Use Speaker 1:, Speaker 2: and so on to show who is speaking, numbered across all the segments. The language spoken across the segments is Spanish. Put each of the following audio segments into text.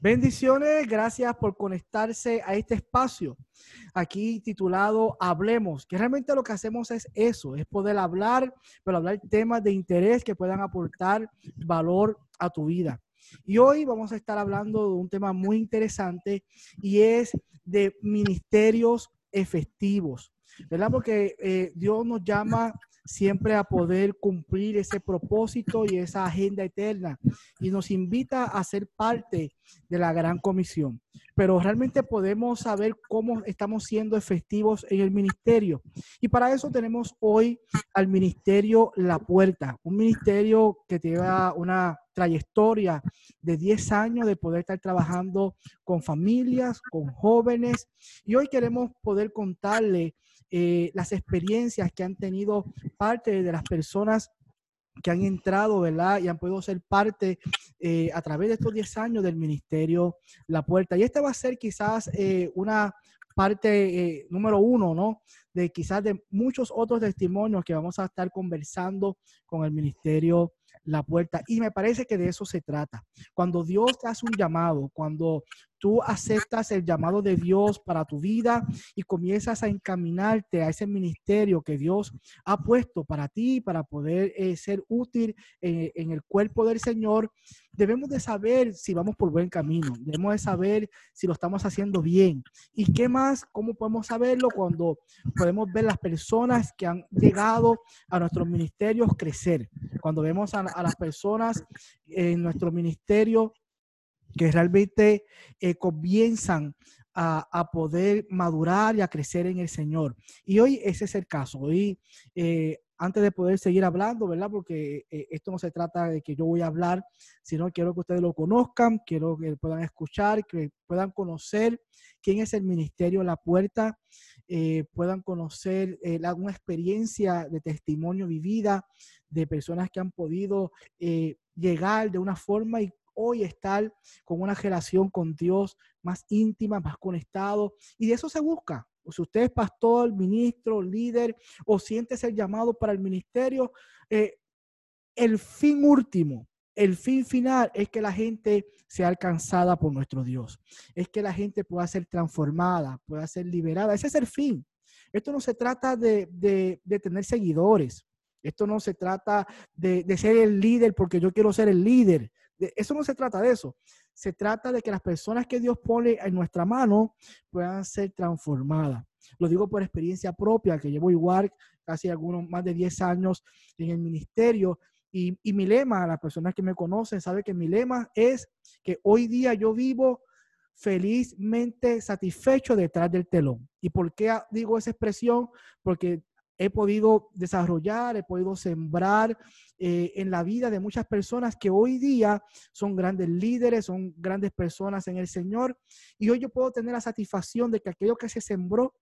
Speaker 1: Bendiciones, gracias por conectarse a este espacio aquí titulado Hablemos, que realmente lo que hacemos es eso, es poder hablar, pero hablar temas de interés que puedan aportar valor a tu vida. Y hoy vamos a estar hablando de un tema muy interesante y es de ministerios efectivos, ¿verdad? Porque eh, Dios nos llama siempre a poder cumplir ese propósito y esa agenda eterna y nos invita a ser parte de la gran comisión. Pero realmente podemos saber cómo estamos siendo efectivos en el ministerio. Y para eso tenemos hoy al ministerio La Puerta, un ministerio que lleva una trayectoria de 10 años de poder estar trabajando con familias, con jóvenes. Y hoy queremos poder contarle eh, las experiencias que han tenido parte de las personas que han entrado, ¿verdad? Y han podido ser parte eh, a través de estos 10 años del ministerio La Puerta. Y esta va a ser quizás eh, una parte número uno, ¿no? De quizás de muchos otros testimonios que vamos a estar conversando con el ministerio La Puerta. Y me parece que de eso se trata. Cuando Dios te hace un llamado, cuando tú aceptas el llamado de Dios para tu vida y comienzas a encaminarte a ese ministerio que Dios ha puesto para ti, para poder eh, ser útil eh, en el cuerpo del Señor, debemos de saber si vamos por buen camino, debemos de saber si lo estamos haciendo bien. ¿Y qué más? ¿Cómo podemos saberlo cuando podemos ver las personas que han llegado a nuestros ministerios crecer? Cuando vemos a, a las personas en nuestro ministerio que realmente eh, comienzan a, poder madurar y a crecer en el Señor. Y hoy ese es el caso. Hoy, eh, antes de poder seguir hablando, ¿verdad? Porque eh, esto no se trata de que yo voy a hablar, sino quiero que ustedes lo conozcan, quiero que puedan escuchar, que puedan conocer quién es el Ministerio La Puerta, puedan conocer una experiencia de testimonio vivida de personas que han podido llegar de una forma y hoy estar con una relación con Dios más íntima, más conectado. Y de eso se busca. Si usted es pastor, ministro, líder o siente ser llamado para el ministerio, eh, el fin último, el fin final es que la gente sea alcanzada por nuestro Dios. Es que la gente pueda ser transformada, pueda ser liberada. Ese es el fin. Esto no se trata de, de, tener seguidores. Esto no se trata de, ser el líder porque yo quiero ser el líder eso no se trata de eso. Se trata de que las personas que Dios pone en nuestra mano puedan ser transformadas. Lo digo por experiencia propia, que llevo igual casi algunos más de 10 años en el ministerio. Y, y mi lema, las personas que me conocen saben que mi lema es que hoy día yo vivo felizmente satisfecho detrás del telón. ¿Y por qué digo esa expresión? Porque he podido desarrollar, he podido sembrar eh, en la vida de muchas personas que hoy día son grandes líderes, son grandes personas en el Señor. Y hoy yo puedo tener la satisfacción de que aquello que se sembró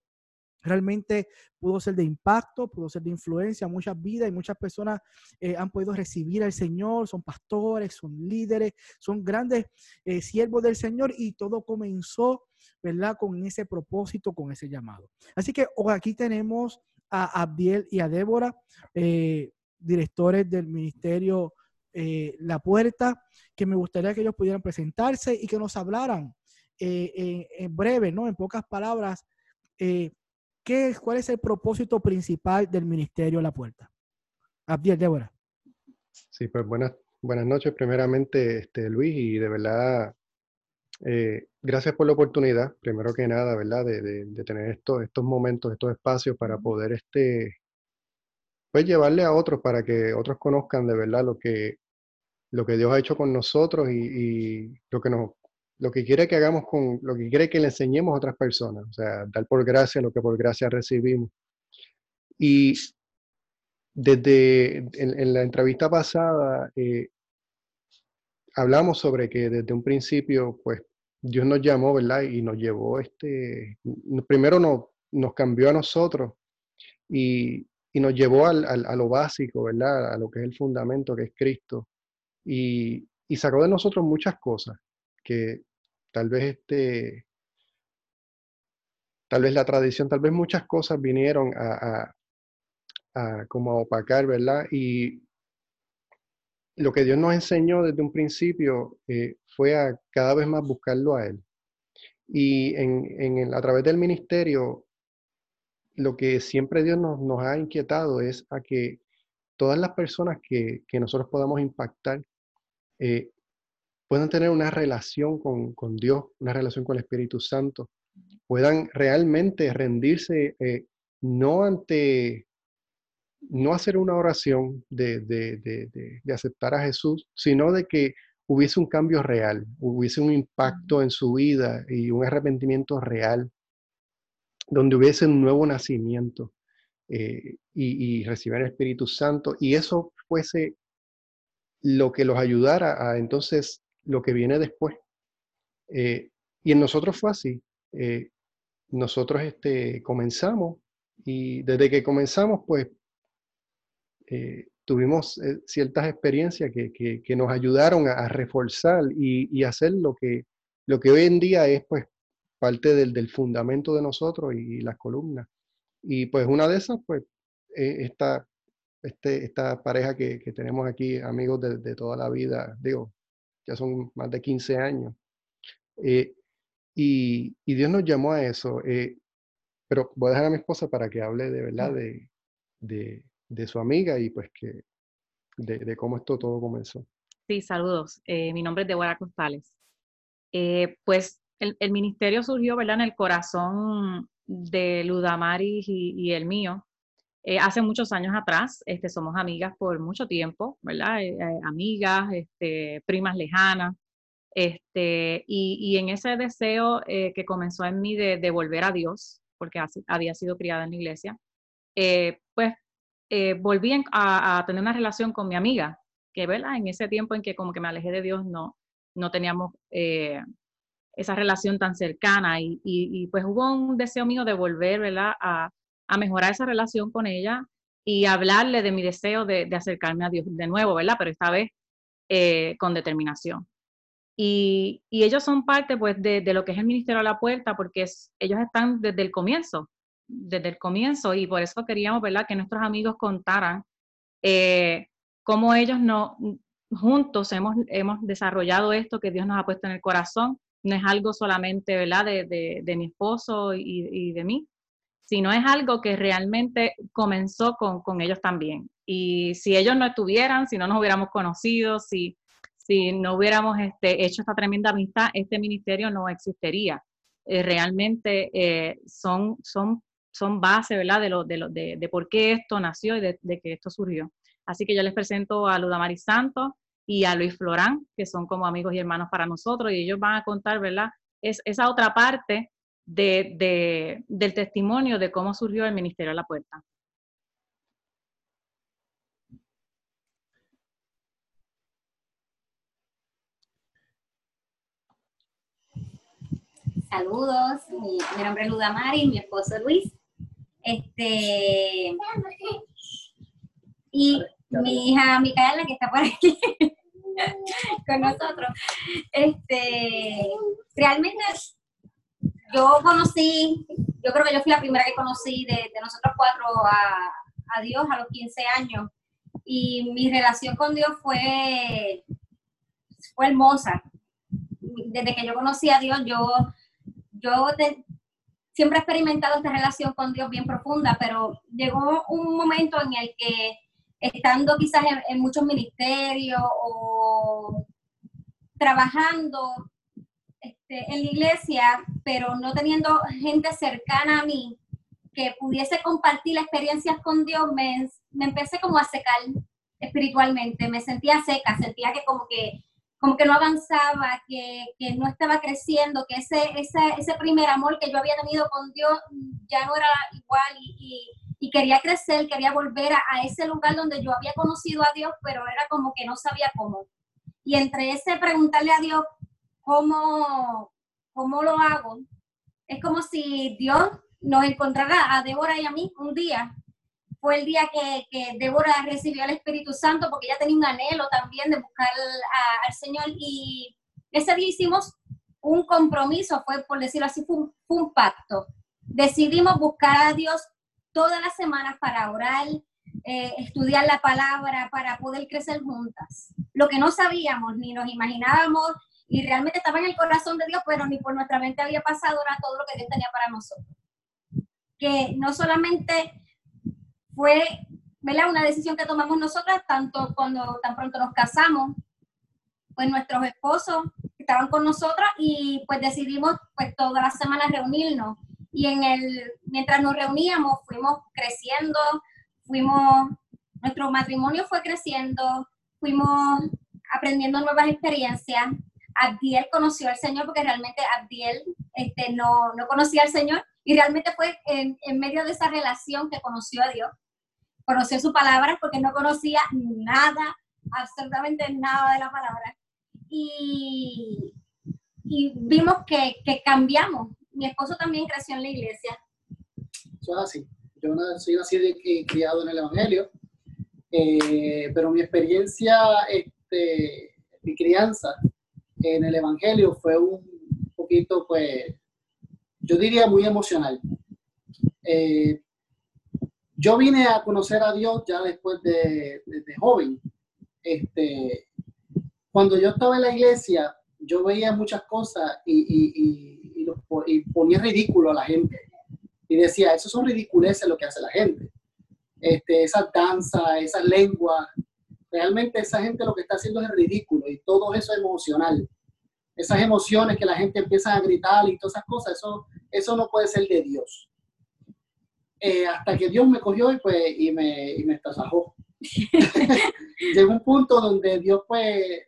Speaker 1: realmente pudo ser de impacto, pudo ser de influencia muchas vidas y muchas personas eh, han podido recibir al Señor, son pastores, son líderes, son grandes eh, siervos del Señor y todo comenzó, ¿verdad? Con ese propósito, con ese llamado. Así que hoy aquí tenemos a Abdiel y a Débora, eh, directores del ministerio eh, La Puerta, que me gustaría que ellos pudieran presentarse y que nos hablaran eh, en, breve, ¿no? En pocas palabras, ¿qué es, ¿cuál es el propósito principal del ministerio La Puerta? Abdiel, Débora.
Speaker 2: Sí, pues buenas, buenas noches, primeramente, este, Luis, y de verdad eh, gracias por la oportunidad, primero que nada, ¿verdad? De, tener estos, estos momentos, estos espacios para poder este, pues llevarle a otros para que otros conozcan de verdad lo que, lo que Dios ha hecho con nosotros y, lo que nos lo que quiere que hagamos con, lo que quiere que le enseñemos a otras personas, o sea, dar por gracia lo que por gracia recibimos. Y desde en, la entrevista pasada, eh, hablamos sobre que desde un principio, pues, Dios nos llamó, ¿verdad? Y nos llevó, este, primero nos, nos cambió a nosotros y, y nos llevó al, a lo básico, ¿verdad? A lo que es el fundamento, que es Cristo. Y, y sacó de nosotros muchas cosas que tal vez este, tal vez la tradición, tal vez muchas cosas vinieron a, a, a como a opacar, ¿verdad? Y lo que Dios nos enseñó desde un principio eh, fue a cada vez más buscarlo a Él. Y a través del ministerio, lo que siempre Dios nos, ha inquietado es a que todas las personas que, nosotros podamos impactar eh, puedan tener una relación con, con, Dios, una relación con el Espíritu Santo, puedan realmente rendirse eh, no ante, no hacer una oración de, de, de, de, aceptar a Jesús, sino de que hubiese un cambio real, hubiese un impacto en su vida y un arrepentimiento real, donde hubiese un nuevo nacimiento eh, y, y recibir el Espíritu Santo, y eso fuese lo que los ayudara a entonces lo que viene después. Eh, y en nosotros fue así. Eh, nosotros este, comenzamos y desde que comenzamos, pues eh, tuvimos ciertas experiencias que, que, nos ayudaron a, reforzar y, y, hacer lo que, lo que hoy en día es pues parte del, del fundamento de nosotros y, las columnas. Y pues una de esas, pues, esta, este, esta pareja que, que tenemos aquí, amigos de, de, toda la vida, digo, ya son más de 15 años. Eh, y, y, Dios nos llamó a eso. Eh, pero voy a dejar a mi esposa para que hable de verdad de, de, de su amiga y pues que de, cómo esto todo comenzó.
Speaker 3: Sí, saludos. Eh, mi nombre es Deborah Costales. pues el, ministerio surgió ¿verdad? en el corazón de Ludamaris y, el mío. Eh, hace muchos años atrás, este, somos amigas por mucho tiempo, ¿verdad? Eh, eh, amigas, este, primas lejanas. Este, y, y en ese deseo que comenzó en mí de, de, volver a Dios, porque había sido criada en la iglesia, pues volví a, tener una relación con mi amiga, que ¿verdad? en ese tiempo en que como que me alejé de Dios no, no teníamos esa relación tan cercana y, pues hubo un deseo mío de volver ¿verdad? A, a mejorar esa relación con ella y hablarle de mi deseo de, acercarme a Dios de nuevo, ¿verdad? Pero esta vez eh, con determinación. Y, ellos son parte, pues, de, lo que es el Ministerio a la Puerta, porque ellos están desde el comienzo, desde el comienzo, y por eso queríamos, ¿verdad?, que nuestros amigos contaran eh, cómo ellos no, juntos hemos, hemos desarrollado esto que Dios nos ha puesto en el corazón. No es algo solamente, ¿verdad?, de, de mi esposo y, de mí, sino es algo que realmente comenzó con, con, ellos también. Y si ellos no estuvieran, si no nos hubiéramos conocido, si, si no hubiéramos este, hecho esta tremenda amistad, este ministerio no existiría. Eh, realmente eh, son, son, son base, ¿verdad?, de, lo, de, lo, de, de, por qué esto nació y de, de, que esto surgió. Así que yo les presento a Ludamari Santos y a Luis Florán, que son como amigos y hermanos para nosotros, y ellos van a contar, ¿verdad?, es esa otra parte de, de, del testimonio de cómo surgió el Ministerio a la Puerta.
Speaker 4: Saludos, mi, mi nombre es Luda Mari, mi esposo Luis. Este, y mi hija Micaela, que está por aquí con nosotros. Este, realmente yo conocí, yo creo que yo fui la primera que conocí de, nosotros cuatro a, a, Dios a los 15 años. Y mi relación con Dios fue, fue hermosa. Desde que yo conocí a Dios, yo, yo siempre he experimentado esta relación con Dios bien profunda, pero llegó un momento en el que estando quizás en, muchos ministerios o trabajando, este, en la iglesia, pero no teniendo gente cercana a mí que pudiese compartir experiencias con Dios, me, me empecé como a secar espiritualmente, me sentía seca, sentía que como que como que no avanzaba, que, que no estaba creciendo, que ese, ese, ese, primer amor que yo había tenido con Dios ya no era igual y, y, quería crecer, quería volver a, a, ese lugar donde yo había conocido a Dios, pero era como que no sabía cómo. Y entre ese preguntarle a Dios cómo, cómo lo hago, es como si Dios nos encontrara a Débora y a mí un día. Fue el día que, que Débora recibió al Espíritu Santo porque ella tenía un anhelo también de buscar al Señor y ese día hicimos un compromiso, fue por decirlo así, fue un, fue un pacto. Decidimos buscar a Dios todas las semanas para orar, eh, estudiar la palabra para poder crecer juntas. Lo que no sabíamos ni nos imaginábamos y realmente estaba en el corazón de Dios, pero ni por nuestra mente había pasado era todo lo que Dios tenía para nosotros. Que no solamente fue ¿verdad? una decisión que tomamos nosotras, tanto cuando tan pronto nos casamos, pues nuestros esposos estaban con nosotras y pues decidimos pues todas las semanas reunirnos. Y en el, mientras nos reuníamos, fuimos creciendo, fuimos, nuestro matrimonio fue creciendo, fuimos aprendiendo nuevas experiencias. Abdiel conoció al Señor porque realmente Abdiel este, no, no conocía al Señor y realmente fue en, en medio de esa relación que conoció a Dios. Conoció su palabra porque no conocía nada, absolutamente nada de la palabra. Y, vimos que, que cambiamos. Mi esposo también creció en la iglesia.
Speaker 5: Eso es así. Yo soy nacido y criado en el Evangelio, eh, pero mi experiencia, este, mi crianza en el Evangelio fue un poquito, pues, yo diría muy emocional. Eh, yo vine a conocer a Dios ya después de, joven. Este, cuando yo estaba en la iglesia, yo veía muchas cosas y, y, y, ponía ridículo a la gente y decía, eso son ridiculeces lo que hace la gente. Este, esa danza, esa lengua, realmente esa gente lo que está haciendo es ridículo y todo eso es emocional. Esas emociones que la gente empieza a gritar y todas esas cosas, eso, eso no puede ser de Dios. Eh, hasta que Dios me cogió y, pues, y me, y me estasajó. Llegó un punto donde Dios, pues,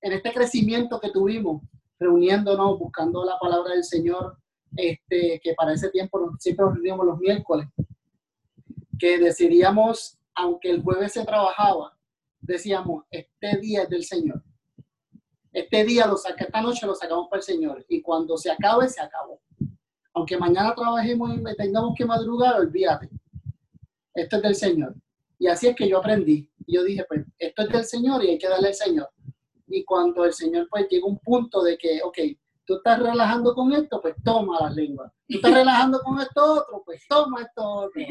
Speaker 5: en este crecimiento que tuvimos, reuniéndonos, buscando la palabra del Señor, este, que para ese tiempo siempre nos reuníamos los miércoles, que decidíamos, aunque el jueves se trabajaba, decíamos, este día es del Señor. Este día lo saca, esta noche lo sacamos para el Señor. Y cuando se acabe, se acabó. Aunque mañana trabajemos y tengamos que madrugar, olvídate. Esto es del Señor. Y así es que yo aprendí. yo dije, pues, esto es del Señor y hay que darle al Señor. Y cuando el Señor, pues, llega un punto de que, ok, tú estás relajando con esto, pues toma las lenguas. Tú estás relajando con esto otro, pues toma esto otro.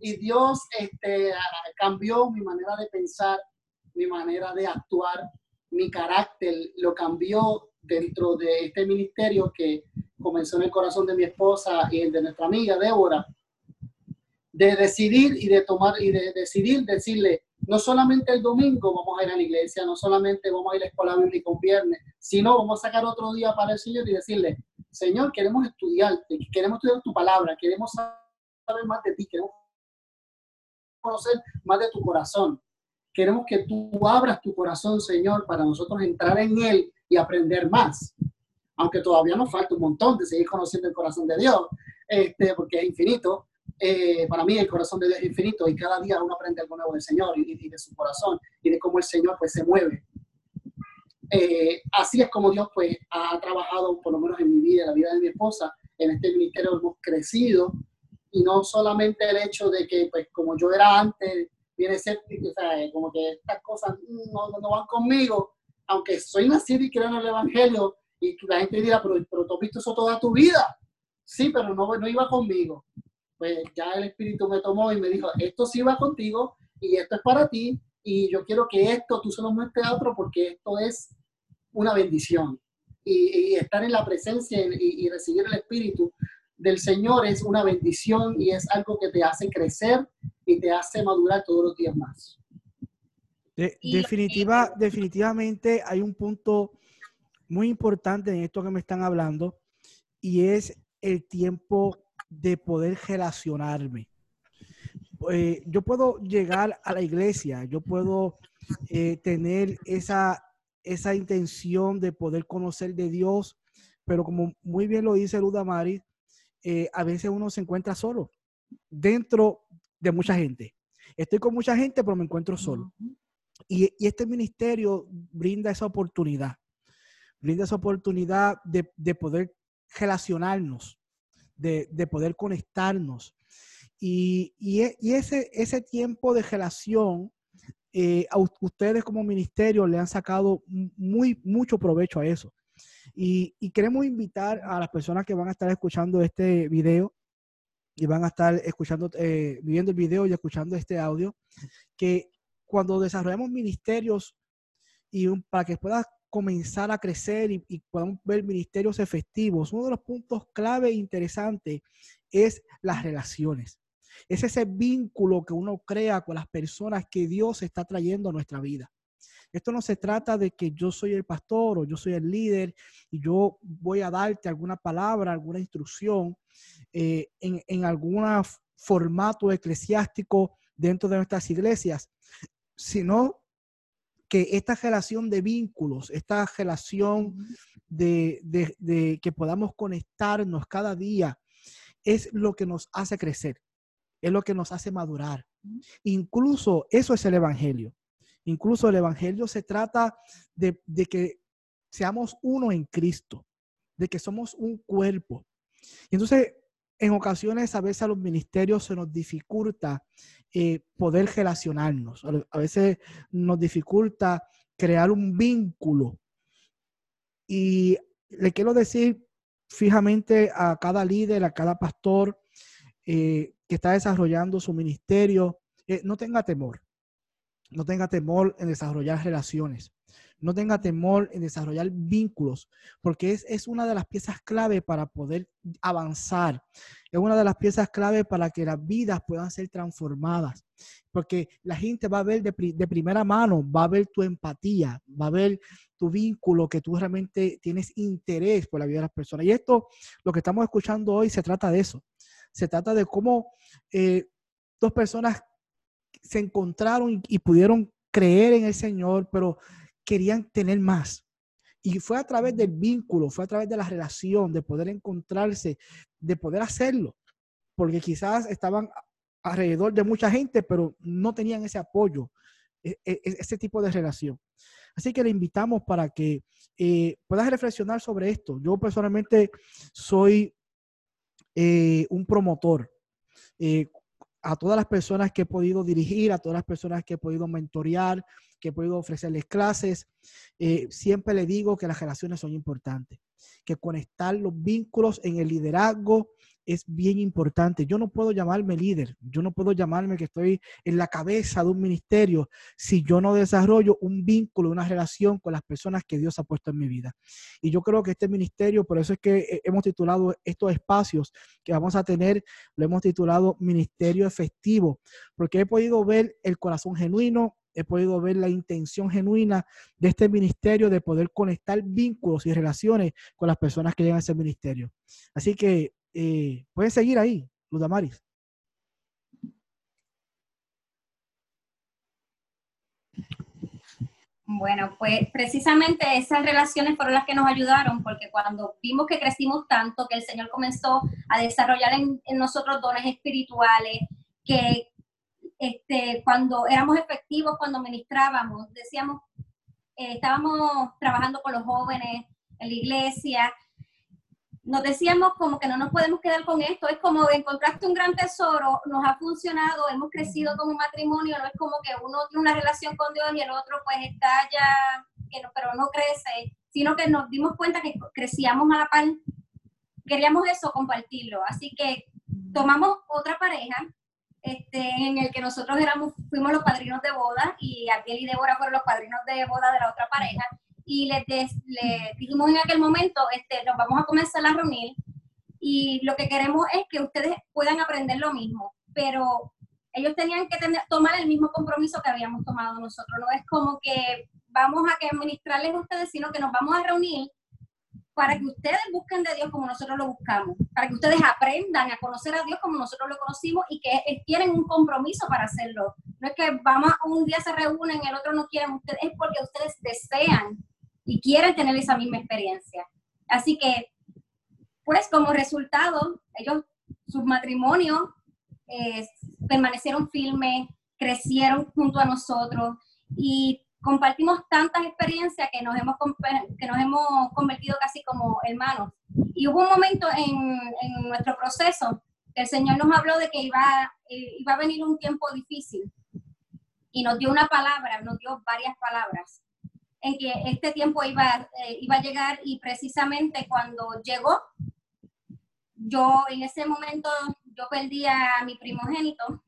Speaker 5: Y Dios este, cambió mi manera de pensar, mi manera de actuar, mi carácter, lo cambió dentro de este ministerio que comenzó en el corazón de mi esposa y el de nuestra amiga Débora, de decidir y de tomar y de decidir decirle, no solamente el domingo vamos a ir a la iglesia, no solamente vamos a ir a la escuela bíblica un viernes, sino vamos a sacar otro día para el Señor y decirle, Señor, queremos estudiarte, queremos estudiar tu palabra, queremos saber más de ti, queremos conocer más de tu corazón. Queremos que tú abras tu corazón, Señor, para nosotros entrar en él y aprender más. Aunque todavía nos falta un montón de seguir conociendo el corazón de Dios, este, porque es infinito, eh, para mí el corazón de Dios es infinito y cada día uno aprende algo nuevo del Señor y, de su corazón y de cómo el Señor pues se mueve. Eh, así es como Dios pues ha trabajado, por lo menos en mi vida, en la vida de mi esposa, en este ministerio hemos crecido y no solamente el hecho de que pues como yo era antes, viene escéptico, sea, como que estas cosas no, no, van conmigo, aunque soy nacido y creo en el Evangelio y la gente dirá, pero, pero tú has visto eso toda tu vida. Sí, pero no, no iba conmigo pues ya el Espíritu me tomó y me dijo, esto sí va contigo y esto es para ti y yo quiero que esto tú se lo muestres a otro porque esto es una bendición. Y, estar en la presencia y, recibir el Espíritu del Señor es una bendición y es algo que te hace crecer y te hace madurar todos los días más.
Speaker 1: definitiva, definitivamente hay un punto muy importante en esto que me están hablando y es el tiempo de poder relacionarme. Eh, yo puedo llegar a la iglesia, yo puedo eh, tener esa, esa intención de poder conocer de Dios, pero como muy bien lo dice Luda Mari, eh, a veces uno se encuentra solo dentro de mucha gente. Estoy con mucha gente, pero me encuentro solo. Y, y este ministerio brinda esa oportunidad, brinda esa oportunidad de, de poder relacionarnos de, poder conectarnos. Y, e, y, ese, ese tiempo de relación, eh, a ustedes como ministerio le han sacado muy, mucho provecho a eso. Y, y, queremos invitar a las personas que van a estar escuchando este video y van a estar escuchando, eh, viendo el video y escuchando este audio, que cuando desarrollamos ministerios y para que pueda comenzar a crecer y, y, podamos ver ministerios efectivos, uno de los puntos clave e interesantes es las relaciones. Es ese vínculo que uno crea con las personas que Dios está trayendo a nuestra vida. Esto no se trata de que yo soy el pastor o yo soy el líder y yo voy a darte alguna palabra, alguna instrucción eh, en, en algún formato eclesiástico dentro de nuestras iglesias, sino que esta relación de vínculos, esta relación de, de, de, que podamos conectarnos cada día, es lo que nos hace crecer, es lo que nos hace madurar. Incluso eso es el Evangelio. Incluso el Evangelio se trata de, de que seamos uno en Cristo, de que somos un cuerpo. Y entonces, en ocasiones, a veces a los ministerios se nos dificulta poder relacionarnos. A veces nos dificulta crear un vínculo. Y le quiero decir fijamente a cada líder, a cada pastor eh, que está desarrollando su ministerio, eh, no tenga temor. No tenga temor en desarrollar relaciones. No tenga temor en desarrollar vínculos, porque es, es, una de las piezas clave para poder avanzar. Es una de las piezas clave para que las vidas puedan ser transformadas. Porque la gente va a ver de, de primera mano, va a ver tu empatía, va a ver tu vínculo, que tú realmente tienes interés por la vida de las personas. Y esto, lo que estamos escuchando hoy, se trata de eso. Se trata de cómo eh, dos personas se encontraron y, y, pudieron creer en el Señor, pero querían tener más. Y fue a través del vínculo, fue a través de la relación, de poder encontrarse, de poder hacerlo, porque quizás estaban alrededor de mucha gente, pero no tenían ese apoyo, e, e, ese tipo de relación. Así que le invitamos para que eh, puedas reflexionar sobre esto. Yo personalmente soy eh, un promotor. Eh, a todas las personas que he podido dirigir, a todas las personas que he podido mentorear, que he podido ofrecerles clases, eh, siempre le digo que las relaciones son importantes, que conectar los vínculos en el liderazgo es bien importante. Yo no puedo llamarme líder, yo no puedo llamarme que estoy en la cabeza de un ministerio si yo no desarrollo un vínculo, una relación con las personas que Dios ha puesto en mi vida. Y yo creo que este ministerio, por eso es que hemos titulado estos espacios que vamos a tener, lo hemos titulado Ministerio Efectivo, porque he podido ver el corazón genuino, he podido ver la intención genuina de este ministerio de poder conectar vínculos y relaciones con las personas que llegan a ese ministerio. Así que eh, pueden seguir ahí, Ludamaris.
Speaker 4: Bueno, pues precisamente esas relaciones fueron las que nos ayudaron, porque cuando vimos que crecimos tanto, que el Señor comenzó a desarrollar en, en nosotros dones espirituales, que este, cuando éramos efectivos, cuando ministrábamos, decíamos, eh, estábamos trabajando con los jóvenes en la iglesia, nos decíamos como que no nos podemos quedar con esto, es como encontraste un gran tesoro, nos ha funcionado, hemos crecido como matrimonio, no es como que uno tiene una relación con Dios y el otro pues está ya, pero no crece, sino que nos dimos cuenta que crecíamos a la par, queríamos eso, compartirlo, así que tomamos otra pareja este, en el que nosotros éramos, fuimos los padrinos de boda y Ariel y Débora fueron los padrinos de boda de la otra pareja y les, dijimos en aquel momento, este, nos vamos a comenzar a reunir y lo que queremos es que ustedes puedan aprender lo mismo, pero ellos tenían que tomar el mismo compromiso que habíamos tomado nosotros, no es como que vamos a que administrarles a ustedes, sino que nos vamos a reunir para que ustedes busquen de Dios como nosotros lo buscamos, para que ustedes aprendan a conocer a Dios como nosotros lo conocimos y que tienen un compromiso para hacerlo. No es que vamos, un día se reúnen, el otro no quieren, ustedes, es porque ustedes desean y quieren tener esa misma experiencia. Así que, pues como resultado, ellos, sus matrimonios eh, permanecieron firmes, crecieron junto a nosotros y compartimos tantas experiencias que nos hemos, que nos hemos convertido casi como hermanos. Y hubo un momento en, en nuestro proceso que el Señor nos habló de que iba, eh, iba a venir un tiempo difícil y nos dio una palabra, nos dio varias palabras en que este tiempo iba, eh, iba a llegar y precisamente cuando llegó, yo en ese momento yo perdí a mi primogénito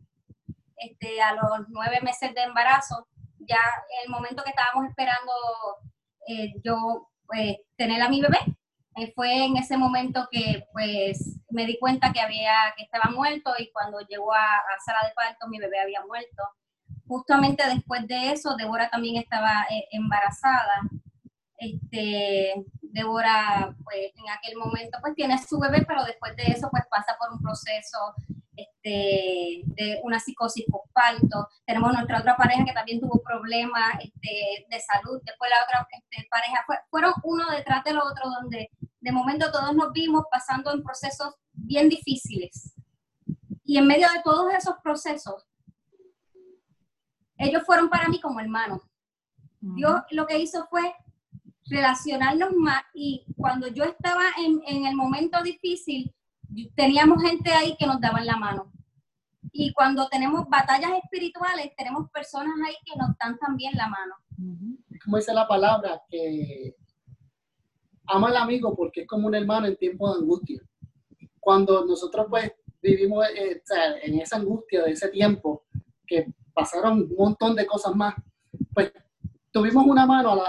Speaker 4: este, a los nueve meses de embarazo. Ya el momento que estábamos esperando eh, yo pues, tener a mi bebé, eh, fue en ese momento que pues me di cuenta que había que estaba muerto y cuando llegó a, a sala de parto mi bebé había muerto. Justamente después de eso, Débora también estaba eh, embarazada. Este, Débora, pues en aquel momento, pues tiene su bebé, pero después de eso, pues pasa por un proceso este, de una psicosis postparto. Tenemos nuestra otra pareja que también tuvo problemas este, de salud. Después la otra este, pareja, fueron uno detrás del otro, donde de momento todos nos vimos pasando en procesos bien difíciles. Y en medio de todos esos procesos, ellos fueron para mí como hermanos. Dios lo que hizo fue relacionarnos más y cuando yo estaba en, en el momento difícil, teníamos gente ahí que nos daban la mano. Y cuando tenemos batallas espirituales, tenemos personas ahí que nos dan también la mano.
Speaker 5: Como dice la palabra, que ama al amigo porque es como un hermano en tiempo de angustia. Cuando nosotros pues vivimos eh, en esa angustia de ese tiempo, que pasaron un montón de cosas más, pues tuvimos una mano,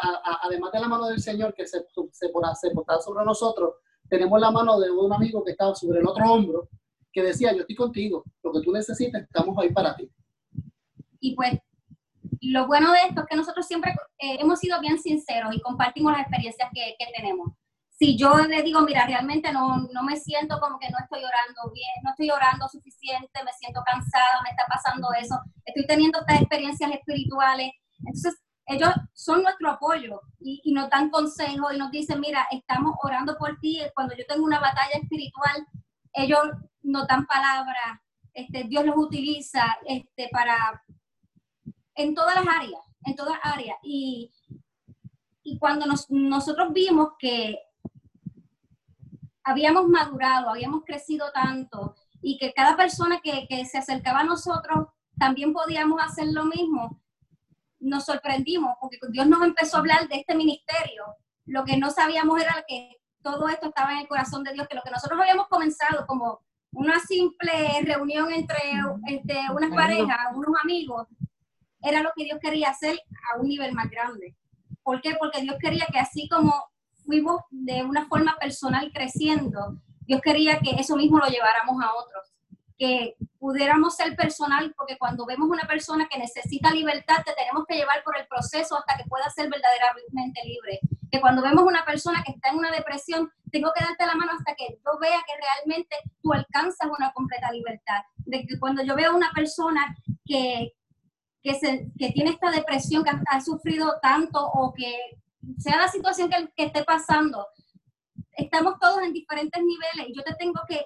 Speaker 5: además de la mano del Señor que se, se, se portaba sobre nosotros, tenemos la mano de un amigo que estaba sobre el otro hombro, que decía, yo estoy contigo, lo que tú necesites, estamos ahí para ti.
Speaker 4: Y pues, lo bueno de esto es que nosotros siempre eh, hemos sido bien sinceros y compartimos las experiencias que, que, tenemos. Si yo le digo, mira, realmente no, no me siento como que no estoy orando bien, no estoy orando suficiente, me siento cansada, me está pasando eso, estoy teniendo estas experiencias espirituales. Entonces, ellos son nuestro apoyo y, nos dan consejos y nos dicen, mira, estamos orando por ti. Cuando yo tengo una batalla espiritual, ellos nos dan palabras, este, Dios los utiliza este, para, en todas las áreas, en todas las áreas. Y, y cuando nosotros vimos que habíamos madurado, habíamos crecido tanto y que cada persona que, que se acercaba a nosotros también podíamos hacer lo mismo, nos sorprendimos porque Dios nos empezó a hablar de este ministerio. Lo que no sabíamos era que todo esto estaba en el corazón de Dios, que lo que nosotros habíamos comenzado como una simple reunión entre, entre unas parejas, unos amigos, era lo que Dios quería hacer a un nivel más grande. ¿Por qué? Porque Dios quería que así como fuimos de una forma personal creciendo, Dios quería que eso mismo lo lleváramos a otros que pudiéramos ser personal, porque cuando vemos una persona que necesita libertad, te tenemos que llevar por el proceso hasta que pueda ser verdaderamente libre. Que cuando vemos una persona que está en una depresión, tengo que darte la mano hasta que yo vea que realmente tú alcanzas una completa libertad. De que cuando yo veo una persona que, que, se, que tiene esta depresión, que ha, sufrido tanto o que sea la situación que, esté pasando, estamos todos en diferentes niveles y yo te tengo que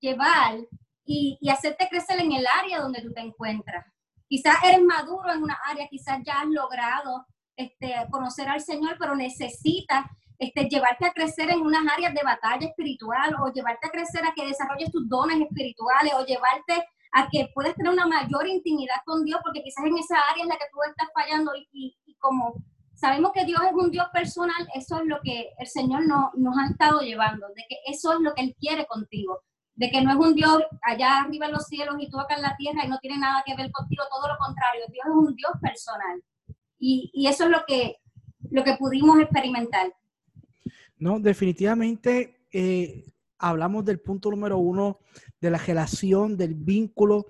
Speaker 4: llevar y, hacerte crecer en el área donde tú te encuentras. Quizás eres maduro en una área, quizás ya has logrado este, conocer al Señor, pero necesitas este, llevarte a crecer en unas áreas de batalla espiritual o llevarte a crecer a que desarrolles tus dones espirituales o llevarte a que puedas tener una mayor intimidad con Dios, porque quizás en esa área es la que tú estás fallando y, como sabemos que Dios es un Dios personal, eso es lo que el Señor no, nos ha estado llevando, de que eso es lo que Él quiere contigo de que no es un Dios allá arriba en los cielos y tú acá en la tierra y no tiene nada que ver contigo, todo lo contrario, Dios es un Dios personal. Y, eso es lo que, lo pudimos experimentar.
Speaker 1: No, definitivamente eh, hablamos del punto número uno de la relación, del vínculo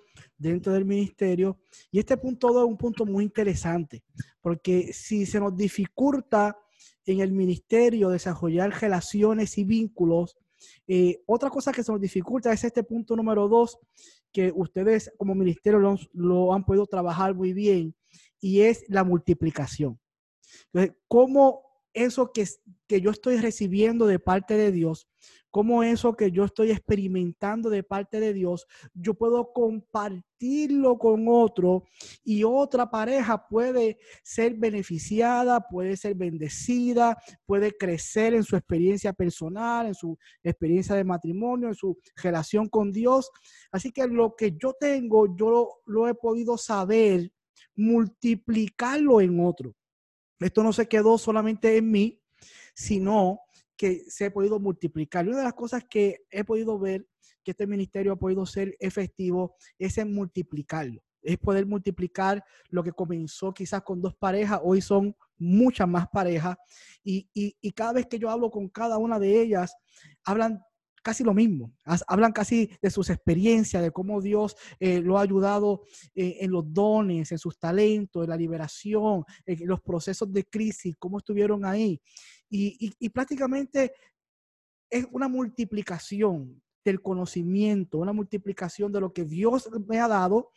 Speaker 1: dentro del ministerio. Y este punto dos es un punto muy interesante, porque si se nos dificulta en el ministerio desarrollar relaciones y vínculos, eh, otra cosa que se nos dificulta es este punto número dos, que ustedes como ministerio lo, han podido trabajar muy bien, y es la multiplicación. Entonces, ¿cómo eso que, que yo estoy recibiendo de parte de Dios cómo eso que yo estoy experimentando de parte de Dios, yo puedo compartirlo con otro y otra pareja puede ser beneficiada, puede ser bendecida, puede crecer en su experiencia personal, en su experiencia de matrimonio, en su relación con Dios. Así que lo que yo tengo, yo lo, lo he podido saber, multiplicarlo en otro. Esto no se quedó solamente en mí, sino que se ha podido multiplicar. Y una de las cosas que he podido ver que este ministerio ha podido ser efectivo es en multiplicarlo. Es poder multiplicar lo que comenzó quizás con dos parejas, hoy son muchas más parejas. Y, y cada vez que yo hablo con cada una de ellas, hablan casi lo mismo. Hablan casi de sus experiencias, de cómo Dios eh, lo ha ayudado eh, en los dones, en sus talentos, en la liberación, en los procesos de crisis, cómo estuvieron ahí. Y, prácticamente es una multiplicación del conocimiento, una multiplicación de lo que Dios me ha dado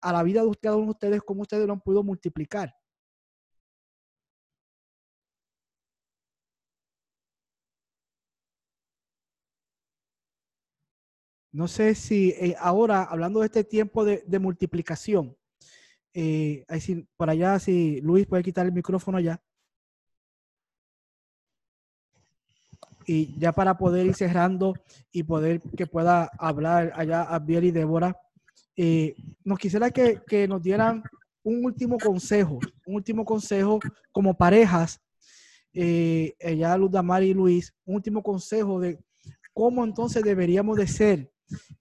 Speaker 1: a la vida de ustedes, ustedes, cómo ustedes lo han podido multiplicar. No sé si eh, ahora, hablando de este tiempo de, multiplicación, eh, por allá, si Luis puede quitar el micrófono ya. Y ya para poder ir cerrando y poder que pueda hablar allá a Biel y Débora, eh, nos quisiera que, que, nos dieran un último consejo, un último consejo como parejas, eh, allá Luz Damar y Luis, un último consejo de cómo entonces deberíamos de ser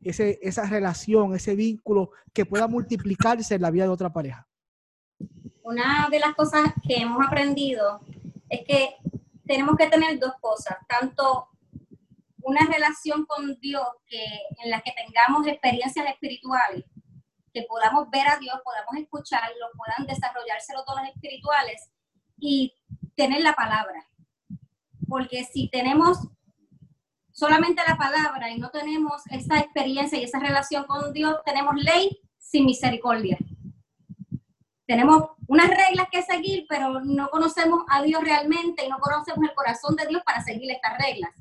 Speaker 1: ese, esa relación, ese vínculo que pueda multiplicarse en la vida de otra pareja?
Speaker 4: Una de las cosas que hemos aprendido es que tenemos que tener dos cosas, tanto una relación con Dios en la que tengamos experiencias espirituales, que podamos ver a Dios, podamos escucharlo, puedan desarrollarse los espirituales y tener la palabra. Porque si tenemos solamente la palabra y no tenemos esa experiencia y esa relación con Dios, tenemos ley sin misericordia. Tenemos unas reglas que seguir, pero no conocemos a Dios realmente y no conocemos el corazón de Dios para seguir estas reglas.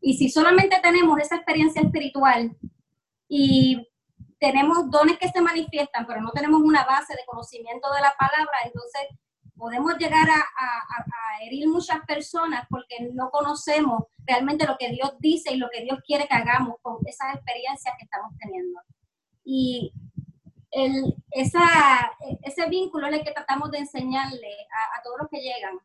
Speaker 4: Y si solamente tenemos esa experiencia espiritual y tenemos dones que se manifiestan, pero no tenemos una base de conocimiento de la palabra, entonces podemos llegar a, herir muchas personas porque no conocemos realmente lo que Dios dice y lo que Dios quiere que hagamos con esas experiencias que estamos teniendo. Y el, esa, ese vínculo es el que tratamos de enseñarle a, todos los que llegan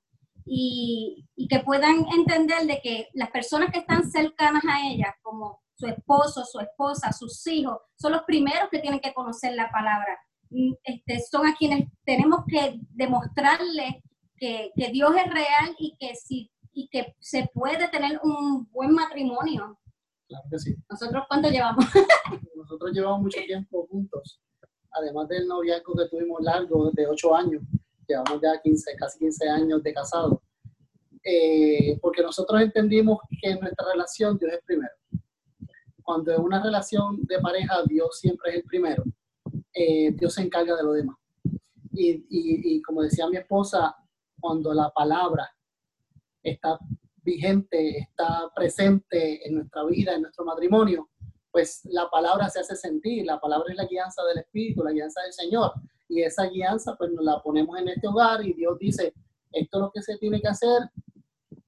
Speaker 4: y, y, que puedan entender de que las personas que están cercanas a ellas, como su esposo, su esposa, sus hijos, son los primeros que tienen que conocer la palabra este, son a quienes tenemos que demostrarle que, que, Dios es real y que, si, y que se puede tener un buen matrimonio.
Speaker 5: Claro que sí.
Speaker 4: ¿Nosotros cuánto llevamos?
Speaker 5: Nosotros llevamos mucho tiempo juntos. Además del noviazgo que tuvimos largo de 8 años, llevamos ya 15, casi 15 años de casado. Eh, porque nosotros entendimos que en nuestra relación Dios es primero. Cuando en una relación de pareja Dios siempre es el primero eh, Dios se encarga de lo demás. Y, y, como decía mi esposa, cuando la palabra está vigente, está presente en nuestra vida, en nuestro matrimonio, pues la palabra se hace sentir, la palabra es la guianza del Espíritu, la guianza del Señor. Y esa guianza pues nos la ponemos en este hogar y Dios dice, esto es lo que se tiene que hacer,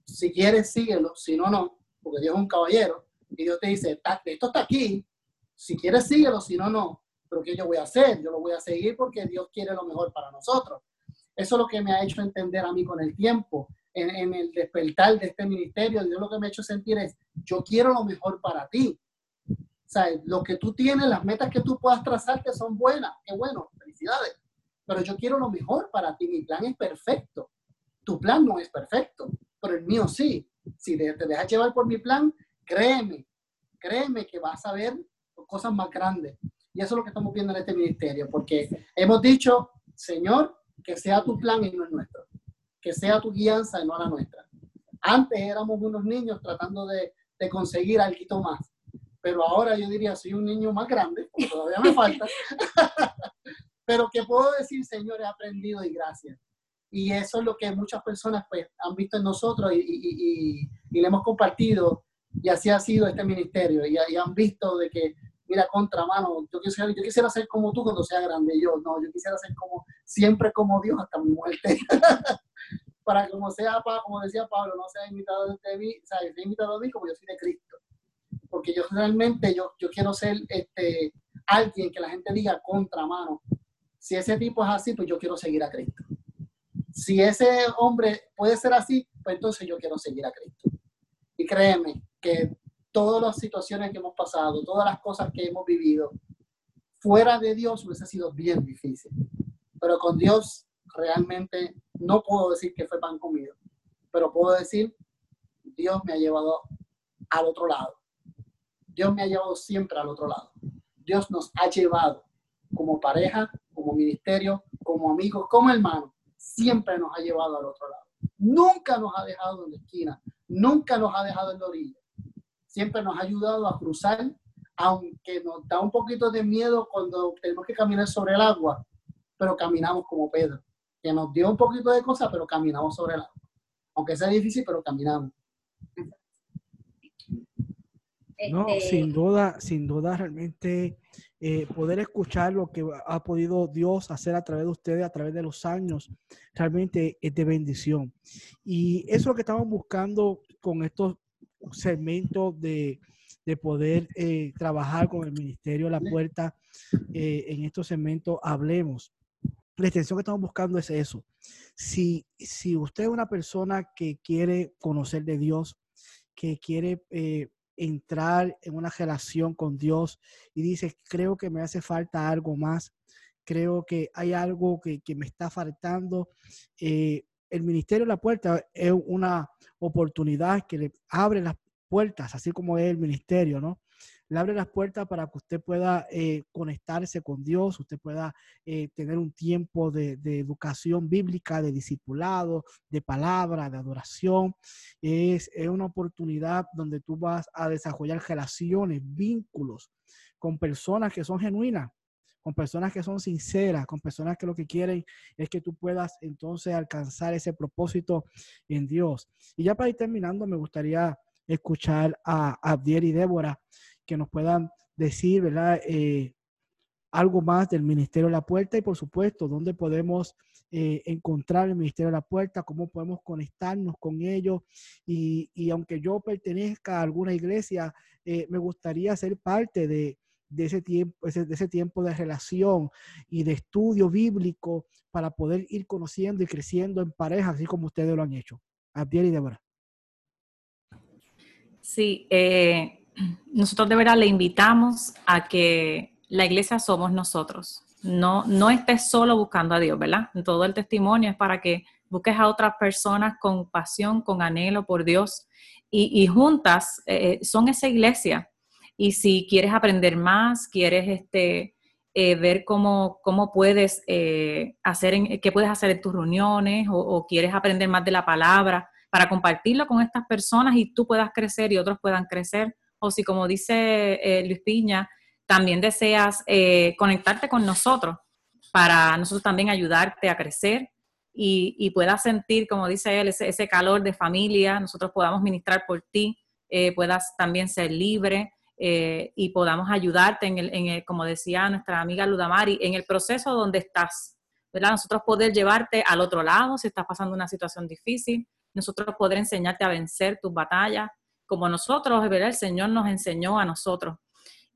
Speaker 5: si quieres síguelo, si no, no, porque Dios es un caballero. Y Dios te dice, esto está aquí, si quieres síguelo, si no, no pero ¿qué yo voy a hacer? Yo lo voy a seguir porque Dios quiere lo mejor para nosotros. Eso es lo que me ha hecho entender a mí con el tiempo, en, el despertar de este ministerio. Dios lo que me ha hecho sentir es, yo quiero lo mejor para ti. Sea, lo que tú tienes, las metas que tú puedas trazarte son buenas, qué bueno, felicidades. Pero yo quiero lo mejor para ti, mi plan es perfecto. Tu plan no es perfecto, pero el mío sí. Si te, te dejas llevar por mi plan, créeme, créeme que vas a ver cosas más grandes. Y eso es lo que estamos viendo en este ministerio, porque hemos dicho, Señor, que sea tu plan y no el nuestro, que sea tu guianza y no la nuestra. Antes éramos unos niños tratando de, de conseguir algo más, pero ahora yo diría, soy un niño más grande, todavía me falta, pero que puedo decir, Señor, he aprendido y gracias. Y eso es lo que muchas personas pues, han visto en nosotros y, y, y, y le hemos compartido, y así ha sido este ministerio, y, y han visto de que mira, contramano, yo quisiera, yo quisiera ser como tú cuando sea grande. yo, no, yo quisiera ser como, siempre como Dios hasta mi muerte. Para como sea, como decía Pablo, no sea imitado de mí, o sea, sea imitado de mí como yo soy de Cristo. Porque yo realmente, yo, yo quiero ser este, alguien que la gente diga contramano. Si ese tipo es así, pues yo quiero seguir a Cristo. Si ese hombre puede ser así, pues entonces yo quiero seguir a Cristo. Y créeme que todas las situaciones que hemos pasado, todas las cosas que hemos vivido, fuera de Dios hubiese sido bien difícil. Pero con Dios realmente no puedo decir que fue pan comido, pero puedo decir, Dios me ha llevado al otro lado. Dios me ha llevado siempre al otro lado. Dios nos ha llevado como pareja, como ministerio, como amigos, como hermanos. Siempre nos ha llevado al otro lado. Nunca nos ha dejado en la esquina. Nunca nos ha dejado en la orilla. Siempre nos ha ayudado a cruzar, aunque nos da un poquito de miedo cuando tenemos que caminar sobre el agua, pero caminamos como Pedro, que nos dio un poquito de cosa, pero caminamos sobre el agua. Aunque sea difícil, pero caminamos.
Speaker 1: No,
Speaker 4: Este,
Speaker 1: sin duda, sin duda, realmente eh, poder escuchar lo que ha podido Dios hacer a través de ustedes, a través de los años, realmente es de bendición. Y eso es lo que estamos buscando con estos segmentos de, de poder eh, trabajar con el Ministerio La Puerta eh, en estos segmentos. Hablemos. La extensión que estamos buscando es eso. Si, si usted es una persona que quiere conocer de Dios, que quiere eh, entrar en una relación con Dios y dice, creo que me hace falta algo más, creo que hay algo que, que me está faltando. Eh, el Ministerio de la Puerta es una oportunidad que le abre las puertas, así como es el ministerio, ¿no? Le abre las puertas para que usted pueda eh, conectarse con Dios, usted pueda eh, tener un tiempo de, educación bíblica, de discipulado, de palabra, de adoración. Es, es una oportunidad donde tú vas a desarrollar relaciones, vínculos con personas que son genuinas, con personas que son sinceras, con personas que lo que quieren es que tú puedas entonces alcanzar ese propósito en Dios. Y ya para ir terminando, me gustaría escuchar a Abdiel y Débora que nos puedan decir, ¿verdad? Eh, algo más del Ministerio de la Puerta y por supuesto, dónde podemos eh, encontrar el Ministerio de la Puerta, cómo podemos conectarnos con ellos. Y, y aunque yo pertenezca a alguna iglesia, eh, me gustaría ser parte de, de ese tiempo, de ese tiempo de relación y de estudio bíblico para poder ir conociendo y creciendo en pareja, así como ustedes lo han hecho. Abdiel y Débora.
Speaker 3: Sí, eh, nosotros de verdad le invitamos a que la iglesia somos nosotros. No, no estés solo buscando a Dios, ¿verdad? Todo el testimonio es para que busques a otras personas con pasión, con anhelo por Dios y, juntas eh, son esa iglesia. Y si quieres aprender más, quieres este, eh, ver cómo, cómo puedes eh, hacer, en, qué puedes hacer en tus reuniones o, o quieres aprender más de la palabra para compartirlo con estas personas y tú puedas crecer y otros puedan crecer. O si, como dice eh, Luis Piña, también deseas eh, conectarte con nosotros para nosotros también ayudarte a crecer y, puedas sentir, como dice él, ese, calor de familia, nosotros podamos ministrar por ti, eh, puedas también ser libre eh, y podamos ayudarte, en el, en el, como decía nuestra amiga Ludamari, en el proceso donde estás, ¿verdad? Nosotros poder llevarte al otro lado si estás pasando una situación difícil, nosotros poder enseñarte a vencer tus batallas, como nosotros, ¿verdad? El Señor nos enseñó a nosotros.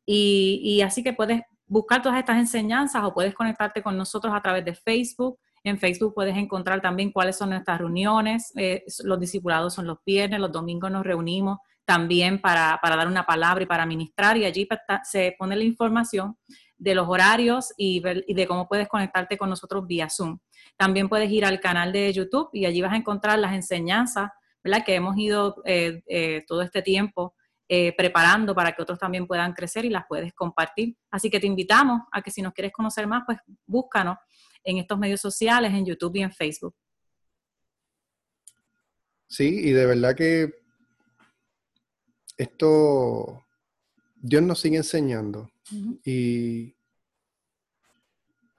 Speaker 3: Y, así que puedes buscar todas estas enseñanzas o puedes conectarte con nosotros a través de Facebook. En Facebook puedes encontrar también cuáles son nuestras reuniones. Eh, los discipulados son los viernes, los domingos nos reunimos también para, para dar una palabra y para ministrar y allí se pone la información de los horarios y, de cómo puedes conectarte con nosotros vía Zoom. También puedes ir al canal de YouTube y allí vas a encontrar las enseñanzas ¿verdad? que hemos ido eh, eh, todo este tiempo eh, preparando para que otros también puedan crecer y las puedes compartir. Así que te invitamos a que si nos quieres conocer más, pues búscanos en estos medios sociales, en YouTube y en Facebook.
Speaker 2: Sí, y de verdad que esto, Dios nos sigue enseñando. Uh -huh. Y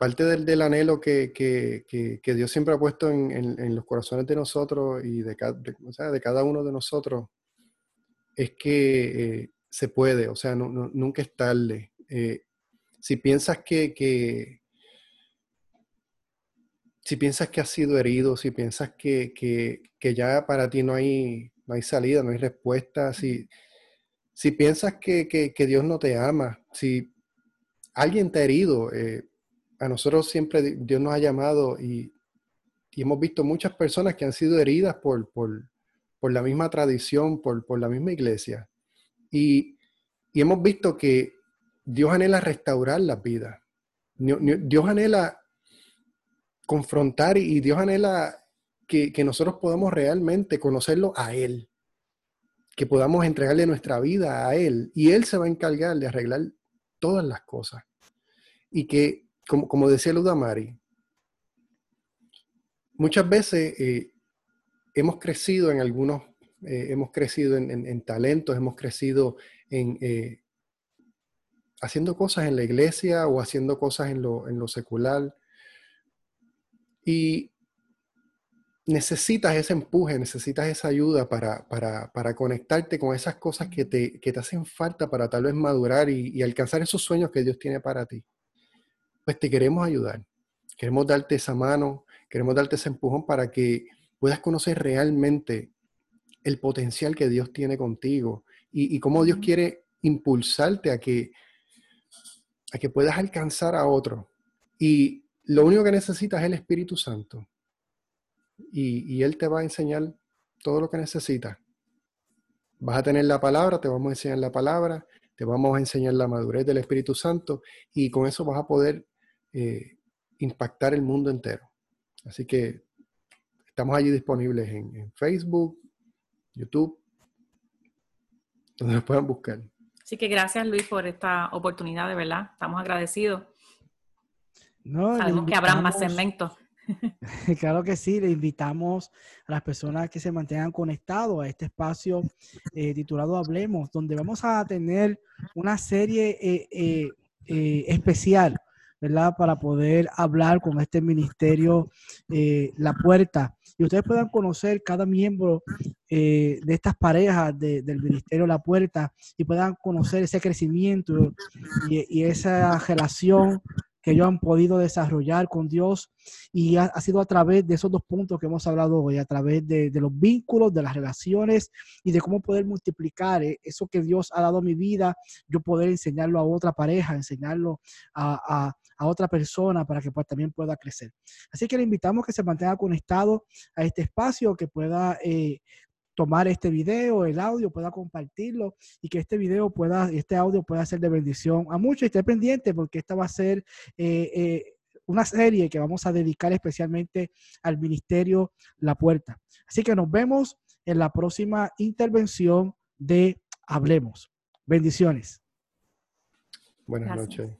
Speaker 2: parte del, del anhelo que, que, que, Dios siempre ha puesto en, en, los corazones de nosotros y de, de, cada uno de nosotros es que eh, se puede, o sea, nunca es tarde. Eh, si piensas que, si piensas que has sido herido, si piensas que, ya para ti no hay, no hay salida, no hay respuesta, si, si piensas que Dios no te ama, si alguien te ha herido, eh, a nosotros siempre Dios nos ha llamado y, y, hemos visto muchas personas que han sido heridas por, por, por la misma tradición, por, por, la misma iglesia. Y, y hemos visto que Dios anhela restaurar las vidas. Dios anhela confrontar y Dios anhela que, que, nosotros podamos realmente conocerlo a Él, que podamos entregarle nuestra vida a Él y Él se va a encargar de arreglar todas las cosas. Y que, como, como decía Ludamari, muchas veces eh, hemos crecido en algunos, eh, hemos crecido en, talentos, hemos crecido en eh, haciendo cosas en la iglesia o haciendo cosas en lo, secular. Y necesitas ese empuje, necesitas esa ayuda para, para, conectarte con esas cosas que te, te, hacen falta para tal vez madurar y, alcanzar esos sueños que Dios tiene para ti. Pues te queremos ayudar. Queremos darte esa mano, queremos darte ese empujón para que puedas conocer realmente el potencial que Dios tiene contigo y, y cómo Dios quiere impulsarte a que, a que puedas alcanzar a otro. Y lo único que necesitas es el Espíritu Santo y, Él te va a enseñar todo lo que necesitas. Vas a tener la palabra, te vamos a enseñar la palabra, te vamos a enseñar la madurez del Espíritu Santo y con eso vas a poder eh, impactar el mundo entero. Así que estamos allí disponibles en, Facebook, YouTube, donde nos puedan buscar.
Speaker 3: Así que gracias Luis por esta oportunidad, de verdad. Estamos agradecidos. No, Sabemos que habrá más segmentos.
Speaker 1: Claro que sí, le invitamos a las personas que se mantengan conectados a este espacio eh, titulado Hablemos, donde vamos a tener una serie eh, eh, especial, ¿verdad? Para poder hablar con este ministerio La Puerta y ustedes puedan conocer cada miembro de estas parejas del ministerio La Puerta y puedan conocer ese crecimiento y esa relación que ellos han podido desarrollar con Dios y ha, sido a través de esos dos puntos que hemos hablado hoy, a través de, los vínculos, de las relaciones y de cómo poder multiplicar eh, eso que Dios ha dado a mi vida, yo poder enseñarlo a otra pareja, enseñarlo a, otra persona para que pues, también pueda crecer. Así que le invitamos que se mantenga conectado a este espacio, que pueda eh, tomar este video, el audio, pueda compartirlo y que este video pueda, este audio pueda ser de bendición a muchos. Y esté pendiente porque esta va a ser eh, eh, una serie que vamos a dedicar especialmente al ministerio La Puerta. Así que nos vemos en la próxima intervención de Hablemos. Bendiciones.
Speaker 2: Buenas noches.